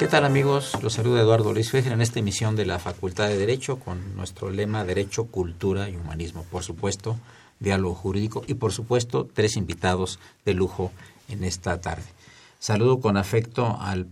¿Qué tal amigos? Los saluda Eduardo Luis Fejer en esta emisión de la Facultad de Derecho con nuestro lema Derecho, Cultura y Humanismo. Por supuesto, diálogo jurídico y por supuesto tres invitados de lujo en esta tarde. Saludo con afecto al